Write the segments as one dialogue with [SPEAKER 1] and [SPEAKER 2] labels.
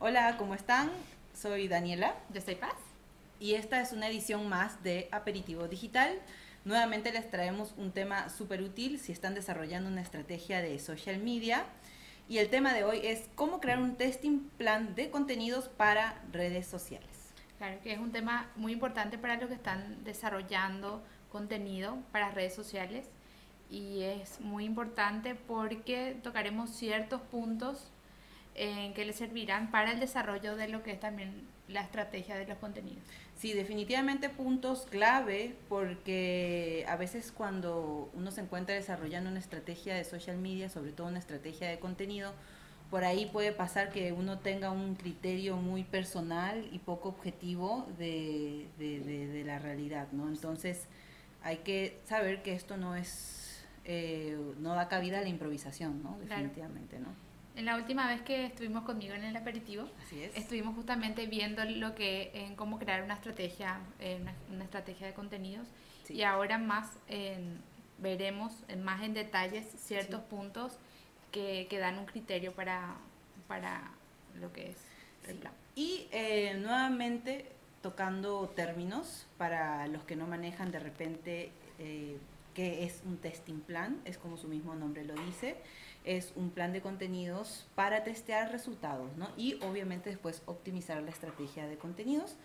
[SPEAKER 1] Hola, ¿cómo están? Soy Daniela
[SPEAKER 2] Yo soy Paz.
[SPEAKER 1] y esta es una edición más de Aperitivo Digital. Nuevamente les traemos un tema súper útil si están desarrollando una estrategia de social media. Y el tema de hoy es cómo crear un testing plan de contenidos para redes sociales.
[SPEAKER 2] Claro que es un tema muy importante para los que están desarrollando contenido para redes sociales y es muy importante porque tocaremos ciertos puntos en que les servirán para el desarrollo de lo que es también la estrategia de los contenidos.
[SPEAKER 1] Sí, definitivamente puntos clave porque a veces cuando uno se encuentra desarrollando una estrategia de social media, sobre todo una estrategia de contenido, por ahí puede pasar que uno tenga un criterio muy personal y poco objetivo de, de, de, de la realidad, ¿no? Entonces hay que saber que esto no es, eh, no da cabida a la improvisación, ¿no? Definitivamente, ¿no?
[SPEAKER 2] En la última vez que estuvimos conmigo en el aperitivo,
[SPEAKER 1] Así es.
[SPEAKER 2] estuvimos justamente viendo lo que en cómo crear una estrategia, eh, una, una estrategia de contenidos
[SPEAKER 1] Sí.
[SPEAKER 2] y ahora más en- veremos más en detalles ciertos
[SPEAKER 1] Sí.
[SPEAKER 2] puntos que, que dan un criterio para, para lo que es el
[SPEAKER 1] Sí.
[SPEAKER 2] plan.
[SPEAKER 1] Y eh, nuevamente tocando términos para los que no manejan de repente eh, qué es un testing plan, es como su mismo nombre lo dice, es un plan de contenidos para testear resultados, ¿no? Y obviamente después optimizar la estrategia de contenidos.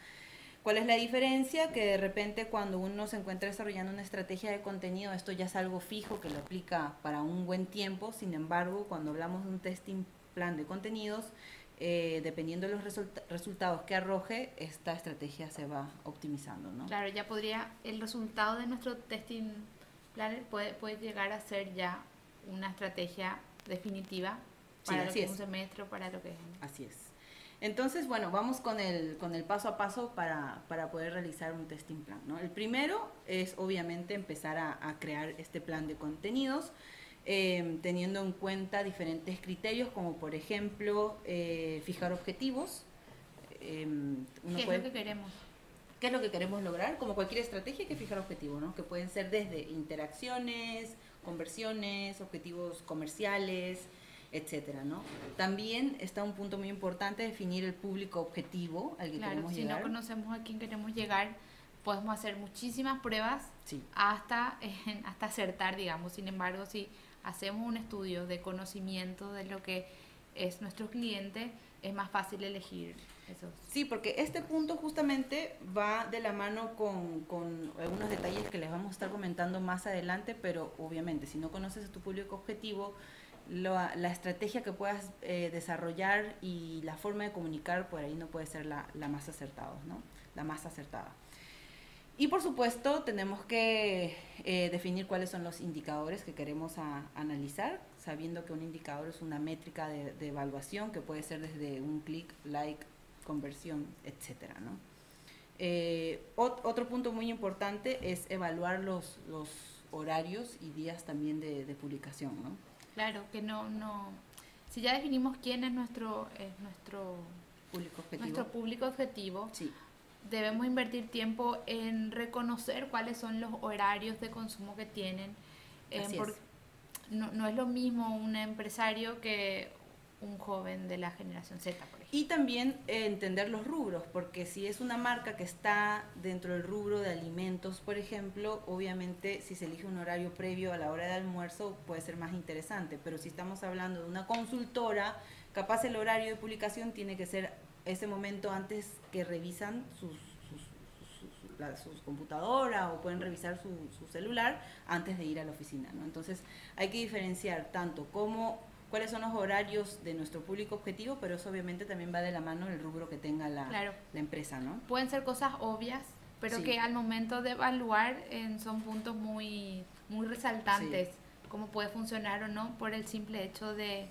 [SPEAKER 1] ¿Cuál es la diferencia? Que de repente cuando uno se encuentra desarrollando una estrategia de contenido, esto ya es algo fijo que lo aplica para un buen tiempo. Sin embargo, cuando hablamos de un testing plan de contenidos, eh, dependiendo de los resulta- resultados que arroje, esta estrategia se va optimizando, ¿no?
[SPEAKER 2] Claro, ya podría, el resultado de nuestro testing planner puede, puede llegar a ser ya una estrategia definitiva
[SPEAKER 1] Sí,
[SPEAKER 2] para lo
[SPEAKER 1] así
[SPEAKER 2] que es
[SPEAKER 1] es.
[SPEAKER 2] un semestre para lo que es.
[SPEAKER 1] Así es. Entonces, bueno, vamos con el, con el paso a paso para, para poder realizar un testing plan. ¿no? El primero es obviamente empezar a, a crear este plan de contenidos, eh, teniendo en cuenta diferentes criterios, como por ejemplo eh, fijar objetivos. Eh, uno
[SPEAKER 2] ¿Qué es lo que queremos?
[SPEAKER 1] ¿Qué es lo que queremos lograr? Como cualquier estrategia hay que fijar objetivos, ¿no? Que pueden ser desde interacciones, conversiones, objetivos comerciales, etcétera, ¿no? También está un punto muy importante definir el público objetivo al que
[SPEAKER 2] Claro,
[SPEAKER 1] queremos
[SPEAKER 2] si
[SPEAKER 1] llegar.
[SPEAKER 2] no conocemos a quién queremos llegar, podemos hacer muchísimas pruebas
[SPEAKER 1] Sí,
[SPEAKER 2] hasta, eh, hasta acertar, digamos. Sin embargo, si hacemos un estudio de conocimiento de lo que es nuestro cliente, es más fácil elegir
[SPEAKER 1] Sí, porque este punto justamente va de la mano con, con algunos detalles que les vamos a estar comentando más adelante, pero obviamente si no conoces a tu público objetivo, la, estrategia que puedas eh, desarrollar y la forma de comunicar por ahí no puede ser la, más acertada, ¿no? La más acertada. Y por supuesto tenemos que eh, definir cuáles son los indicadores que queremos analizar, sabiendo que un indicador es una métrica de, de evaluación que puede ser desde un clic, like, conversión, etcétera, ¿no? Eh, ot- otro punto muy importante es evaluar los, los horarios y días también de, de publicación, ¿no?
[SPEAKER 2] Claro, que no, no. Si ya definimos quién es nuestro, es nuestro,
[SPEAKER 1] Público objetivo.
[SPEAKER 2] nuestro público objetivo,
[SPEAKER 1] Sí,
[SPEAKER 2] debemos invertir tiempo en reconocer cuáles son los horarios de consumo que tienen. eh,
[SPEAKER 1] Así es.
[SPEAKER 2] no, no es lo mismo un empresario que un joven de la generación Z, por ejemplo.
[SPEAKER 1] Y también eh, entender los rubros, porque si es una marca que está dentro del rubro de alimentos, por ejemplo, obviamente si se elige un horario previo a la hora de almuerzo puede ser más interesante, pero si estamos hablando de una consultora, capaz el horario de publicación tiene que ser ese momento antes que revisan sus, la- sus computadora o pueden revisar su, su celular antes de ir a la oficina, ¿no? Entonces hay que diferenciar tanto como cuáles son los horarios de nuestro público objetivo, pero eso obviamente también va de la mano el rubro que tenga la,
[SPEAKER 2] Claro.
[SPEAKER 1] la empresa, ¿no?
[SPEAKER 2] Pueden ser cosas obvias, pero
[SPEAKER 1] Sí.
[SPEAKER 2] que al momento de evaluar eh, son puntos muy, muy resaltantes, cómo puede funcionar o no por el simple hecho de,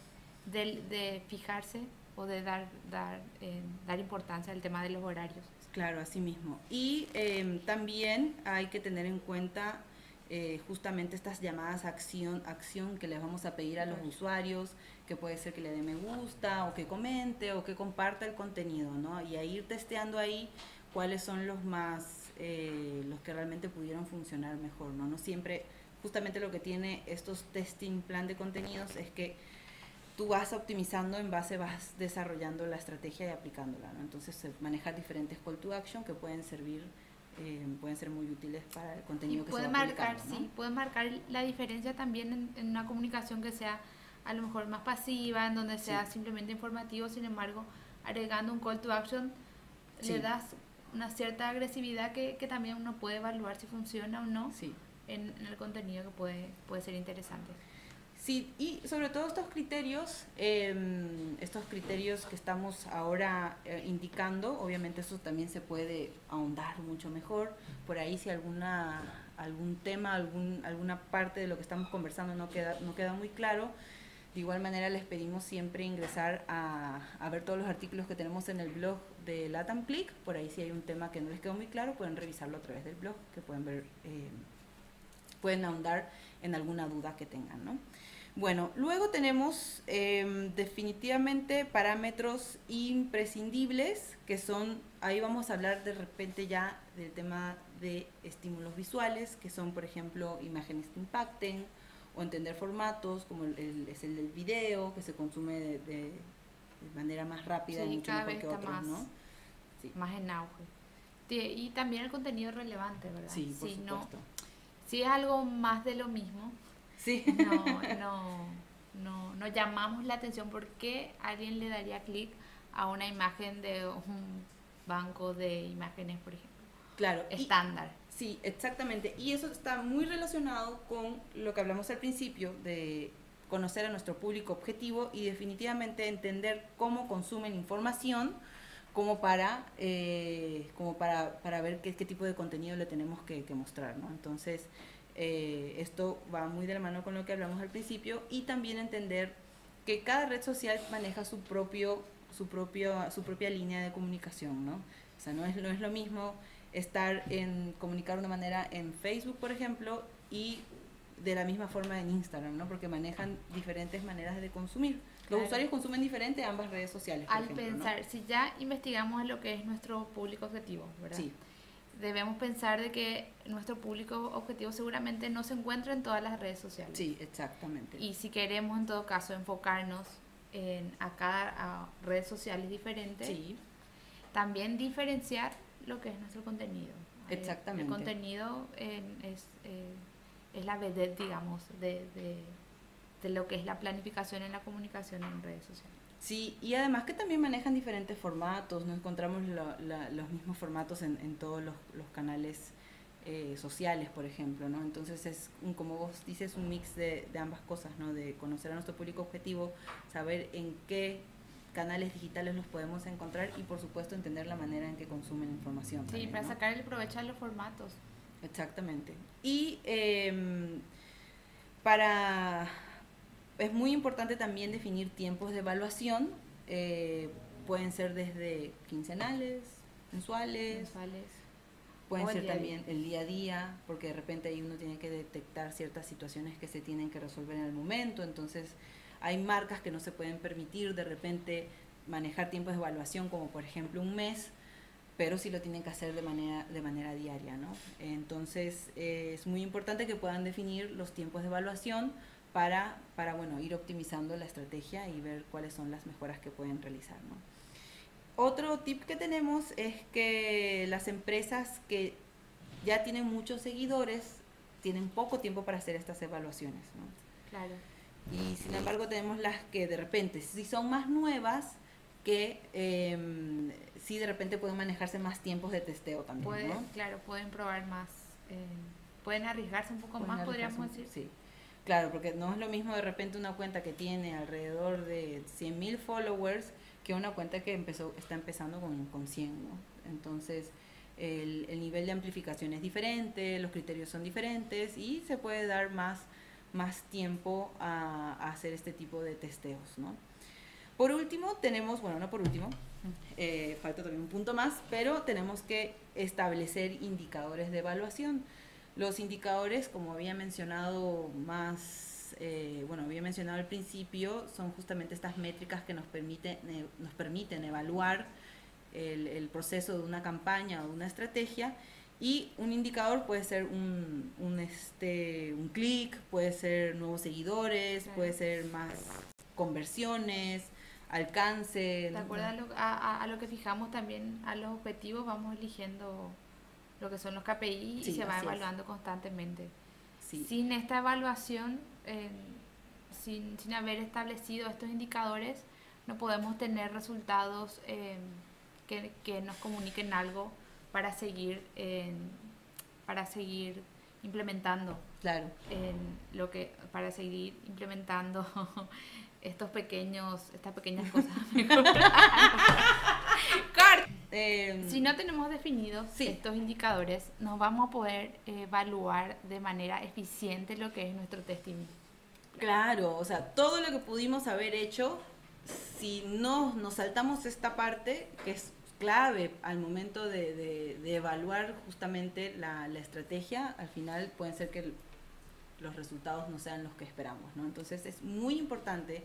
[SPEAKER 2] de, de fijarse o de dar, dar, eh, dar importancia al tema de los horarios.
[SPEAKER 1] Claro, así mismo. Y eh, también hay que tener en cuenta eh, justamente estas llamadas acción, acción que les vamos a pedir a los usuarios, que puede ser que le dé me gusta o que comente o que comparta el contenido, ¿no? Y a ir testeando ahí cuáles son los más, eh, los que realmente pudieron funcionar mejor, ¿no? No siempre, justamente lo que tiene estos testing plan de contenidos es que tú vas optimizando en base, vas desarrollando la estrategia y aplicándola, ¿no? Entonces, manejar diferentes call to action que pueden servir, eh, pueden ser muy útiles para el contenido que
[SPEAKER 2] puede
[SPEAKER 1] se
[SPEAKER 2] va marcar, Sí, puede marcar la diferencia también en, una comunicación que sea a lo mejor más pasiva, en donde sea simplemente informativo, sin embargo, agregando un call to action, le das una cierta agresividad que, que, también uno puede evaluar si funciona o no en, en, el contenido que puede, puede ser interesante.
[SPEAKER 1] Sí, y sobre todo estos criterios, em, estos criterios que estamos ahora eh, indicando, obviamente eso también se puede ahondar mucho mejor. Por ahí si alguna algún tema, algún, alguna parte de lo que estamos conversando no queda, no queda muy claro, de igual manera les pedimos siempre ingresar a, a ver todos los artículos que tenemos en el blog de Latam Click. Por ahí si hay un tema que no les quedó muy claro, pueden revisarlo a través del blog, que pueden ver, eh, pueden ahondar en alguna duda que tengan, ¿no? Bueno, luego tenemos em, definitivamente parámetros imprescindibles, que son, ahí vamos a hablar de repente ya del tema de estímulos visuales, que son, por ejemplo, imágenes que impacten, o entender formatos, como el, es el del video, que se consume de, manera más rápida y mucho mejor que otros,
[SPEAKER 2] más,
[SPEAKER 1] ¿no?
[SPEAKER 2] Más en auge. Y también el contenido relevante, ¿verdad?
[SPEAKER 1] Sí, por supuesto. No,
[SPEAKER 2] si es algo más de lo mismo,
[SPEAKER 1] Sí.
[SPEAKER 2] No, no, no, no llamamos la atención porque alguien le daría clic a una imagen de un banco de imágenes, por ejemplo.
[SPEAKER 1] Claro.
[SPEAKER 2] Estándar.
[SPEAKER 1] sí, exactamente. Y eso está muy relacionado con lo que hablamos al principio de conocer a nuestro público objetivo y definitivamente entender cómo consumen información como para, eh, como para, para ver qué, qué, tipo de contenido le tenemos que, que mostrar, ¿no? Entonces, eh, esto va muy de la mano con lo que hablamos al principio y también entender que cada red social maneja su propio su propio su propia línea de comunicación, ¿no? O sea, no es no es lo mismo estar en comunicar de una manera en Facebook, por ejemplo, y de la misma forma en Instagram, ¿no? Porque manejan diferentes maneras de consumir. Los usuarios consumen diferente ambas redes sociales.
[SPEAKER 2] Al pensar, si ya investigamos lo que es nuestro público objetivo, ¿verdad?
[SPEAKER 1] Sí
[SPEAKER 2] debemos pensar de que nuestro público objetivo seguramente no se encuentra en todas las redes sociales.
[SPEAKER 1] Sí, exactamente.
[SPEAKER 2] Y si queremos en todo caso enfocarnos en a cada redes sociales diferentes, también diferenciar lo que es nuestro contenido.
[SPEAKER 1] Eh, exactamente.
[SPEAKER 2] El, contenido es, eh, es la vedette, digamos, de, de, de lo que es la planificación en la comunicación en redes sociales.
[SPEAKER 1] Sí, y además que también manejan diferentes formatos, no encontramos los mismos formatos en, en todos los, los canales eh, sociales, por ejemplo, ¿no? Entonces es, un, como vos dices, un mix de, de, ambas cosas, ¿no? De conocer a nuestro público objetivo, saber en qué canales digitales los podemos encontrar y por supuesto entender la manera en que consumen información.
[SPEAKER 2] Sí, para sacar el provecho de los formatos.
[SPEAKER 1] Exactamente. Y eh, para es muy importante también definir tiempos de evaluación. Eh, pueden ser desde quincenales, mensuales, pueden ser también el día a día, porque de repente ahí uno tiene que detectar ciertas situaciones que se tienen que resolver en el momento. Entonces, hay marcas que no se pueden permitir de repente manejar tiempos de evaluación, como por ejemplo un mes, pero sí lo tienen que hacer de manera, de manera diaria, ¿no? Entonces, eh, es muy importante que puedan definir los tiempos de evaluación para, para bueno, ir optimizando la estrategia y ver cuáles son las mejoras que pueden realizar. ¿no? Otro tip que tenemos es que las empresas que ya tienen muchos seguidores tienen poco tiempo para hacer estas evaluaciones. ¿no?
[SPEAKER 2] Claro.
[SPEAKER 1] Y sin embargo tenemos las que de repente, si son más nuevas, que eh, sí de repente pueden manejarse más tiempos de testeo también. ¿no?
[SPEAKER 2] Claro, pueden probar más, eh, pueden arriesgarse un poco más, podríamos decir.
[SPEAKER 1] Sí. Claro, porque no es lo mismo de repente una cuenta que tiene alrededor de 100.000 followers que una cuenta que empezó está empezando con, con 100, ¿no? Entonces, el, el, nivel de amplificación es diferente, los criterios son diferentes y se puede dar más, más tiempo a, a hacer este tipo de testeos, ¿no? Por último, tenemos, bueno, no por último, eh, falta también un punto más, pero tenemos que establecer indicadores de evaluación. Los indicadores, como había mencionado más, eh, bueno, había mencionado al principio, son justamente estas métricas que nos permiten, eh, nos permiten evaluar el, el, proceso de una campaña o de una estrategia. Y un indicador puede ser un, un, este, un clic, puede ser nuevos seguidores, puede ser más conversiones, alcance.
[SPEAKER 2] De acuerdo a lo, a, a lo, que fijamos también a los objetivos, vamos eligiendo lo que son los KPI y se va evaluando constantemente. Sin esta evaluación, eh, sin, sin, haber establecido estos indicadores, no podemos tener resultados eh, que, que, nos comuniquen algo para seguir, para seguir implementando.
[SPEAKER 1] Claro.
[SPEAKER 2] Lo que, para seguir implementando estos pequeños, estas pequeñas cosas. Eh, si no tenemos definidos estos indicadores, no vamos a poder evaluar de manera eficiente lo que es nuestro testing.
[SPEAKER 1] Claro, o sea, todo lo que pudimos haber hecho, si no nos saltamos esta parte, que es clave al momento de, evaluar justamente la, la, estrategia, al final pueden ser que los resultados no sean los que esperamos, ¿no? Entonces es muy importante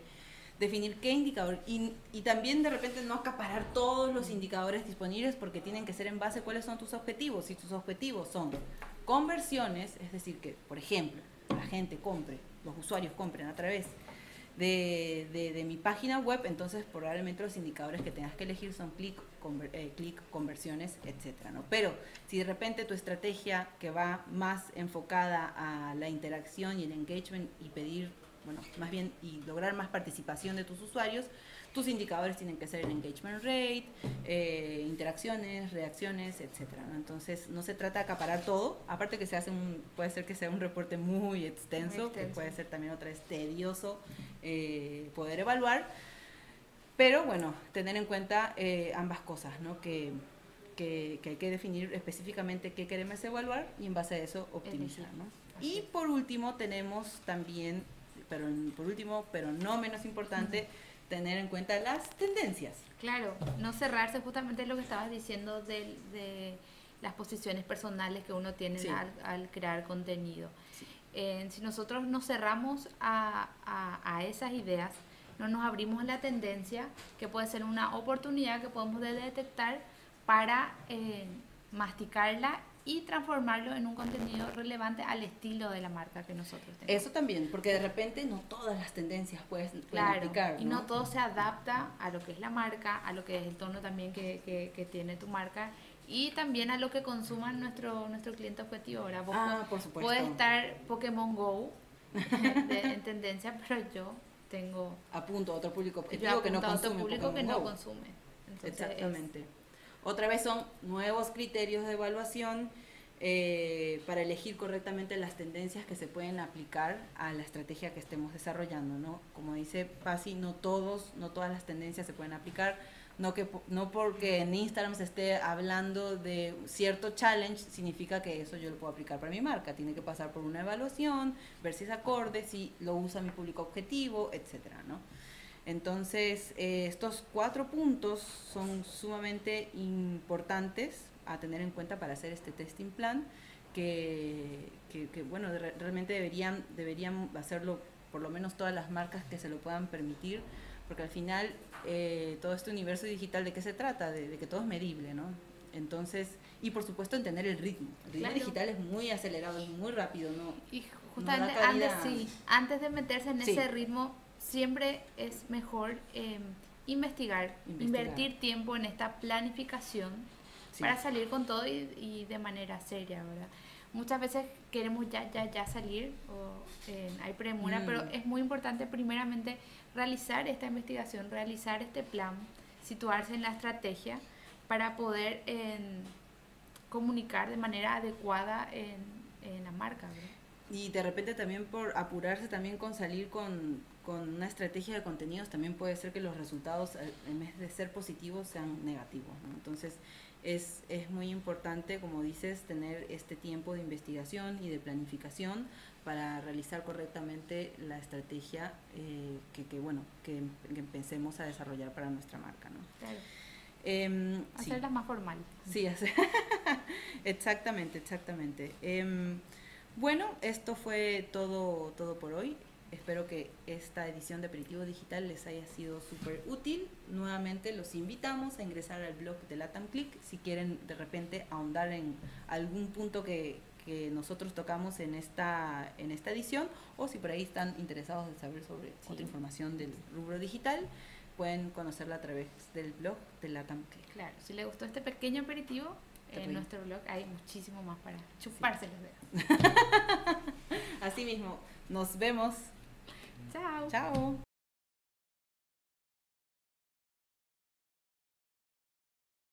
[SPEAKER 1] definir qué indicador y, y, también de repente no acaparar todos los indicadores disponibles porque tienen que ser en base a cuáles son tus objetivos. Si tus objetivos son conversiones, es decir, que por ejemplo la gente compre, los usuarios compren a través de, de, mi página web, entonces probablemente los indicadores que tengas que elegir son clic, eh, clic conversiones, etcétera, ¿no? Pero si de repente tu estrategia que va más enfocada a la interacción y el engagement y pedir bueno, más bien y lograr más participación de tus usuarios, tus indicadores tienen que ser el engagement rate, eh, interacciones, reacciones, etcétera. Entonces, no se trata de acaparar todo, aparte que se hace un, puede ser que sea un reporte muy extenso, que puede ser también otra vez tedioso eh, poder evaluar, pero bueno, tener en cuenta eh, ambas cosas, ¿no? Que, que, que, hay que definir específicamente qué queremos evaluar y en base a eso optimizar, ¿no? Y por último tenemos también pero por último, pero no menos importante, tener en cuenta las tendencias.
[SPEAKER 2] Claro, no cerrarse justamente lo que estabas diciendo de, de las posiciones personales que uno tiene al, crear contenido. Eh, si nosotros nos cerramos a, a, esas ideas, no nos abrimos a la tendencia, que puede ser una oportunidad que podemos detectar para eh, masticarla y transformarlo en un contenido relevante al estilo de la marca que nosotros tenemos.
[SPEAKER 1] Eso también, porque de repente no todas las tendencias puedes,
[SPEAKER 2] claro, Y no todo se adapta a lo que es la marca, a lo que es el tono también que, que, que tiene tu marca y también a lo que consuma nuestro, nuestro cliente objetivo. Ahora, vos
[SPEAKER 1] ah, por supuesto.
[SPEAKER 2] Puede estar Pokémon Go en tendencia, pero yo tengo...
[SPEAKER 1] Apunto a otro público objetivo que no consume.
[SPEAKER 2] Otro público que no consume.
[SPEAKER 1] Exactamente. Otra vez son nuevos criterios de evaluación eh, para elegir correctamente las tendencias que se pueden aplicar a la estrategia que estemos desarrollando, ¿no? Como dice Pasi, no todos, no todas las tendencias se pueden aplicar, no que no porque en Instagram se esté hablando de cierto challenge significa que eso yo lo puedo aplicar para mi marca, tiene que pasar por una evaluación, ver si es acorde, si lo usa mi público objetivo, etcétera, ¿no? Entonces, eh, estos cuatro puntos son sumamente importantes a tener en cuenta para hacer este testing plan, que, que, bueno, realmente deberían, deberían hacerlo por lo menos todas las marcas que se lo puedan permitir, porque al final eh, todo este universo digital, ¿de qué se trata? De, que todo es medible, ¿no? Entonces, y por supuesto entender el ritmo. El ritmo digital es muy acelerado, es muy rápido, ¿no?
[SPEAKER 2] Y justamente antes, sí, antes de meterse en ese ritmo, siempre es mejor em, investigar, invertir tiempo en esta planificación para salir con todo y, de manera seria, ¿verdad? Muchas veces queremos ya, ya, ya salir, o em, hay premura, pero mm. es muy importante primeramente realizar esta investigación, realizar este plan, situarse en la estrategia para poder em, comunicar de manera adecuada en, en la marca. ¿verdad?
[SPEAKER 1] Y de repente también por apurarse también con salir con, con una estrategia de contenidos también puede ser que los resultados, eh, en vez de ser positivos, sean negativos. Entonces, es, es muy importante, como dices, tener este tiempo de investigación y de planificación para realizar correctamente la estrategia eh, que, que, bueno, que, empecemos a desarrollar para nuestra marca. ¿no?
[SPEAKER 2] Claro. Em, Hacerlas más formal.
[SPEAKER 1] Sí, exactamente, exactamente. Em, bueno, esto fue todo, todo por hoy. Espero que esta edición de Aperitivo Digital les haya sido súper útil. Nuevamente los invitamos a ingresar al blog de Latam Click si quieren de repente ahondar en algún punto que, que nosotros tocamos en esta, en esta edición, o si por ahí están interesados en saber sobre otra información del rubro digital, pueden conocerla a través del blog de Latam Click.
[SPEAKER 2] Claro, si les gustó este pequeño aperitivo, en nuestro blog hay muchísimo más para chuparse los dedos.
[SPEAKER 1] Así mismo, nos vemos.
[SPEAKER 2] Chao.
[SPEAKER 1] Chao.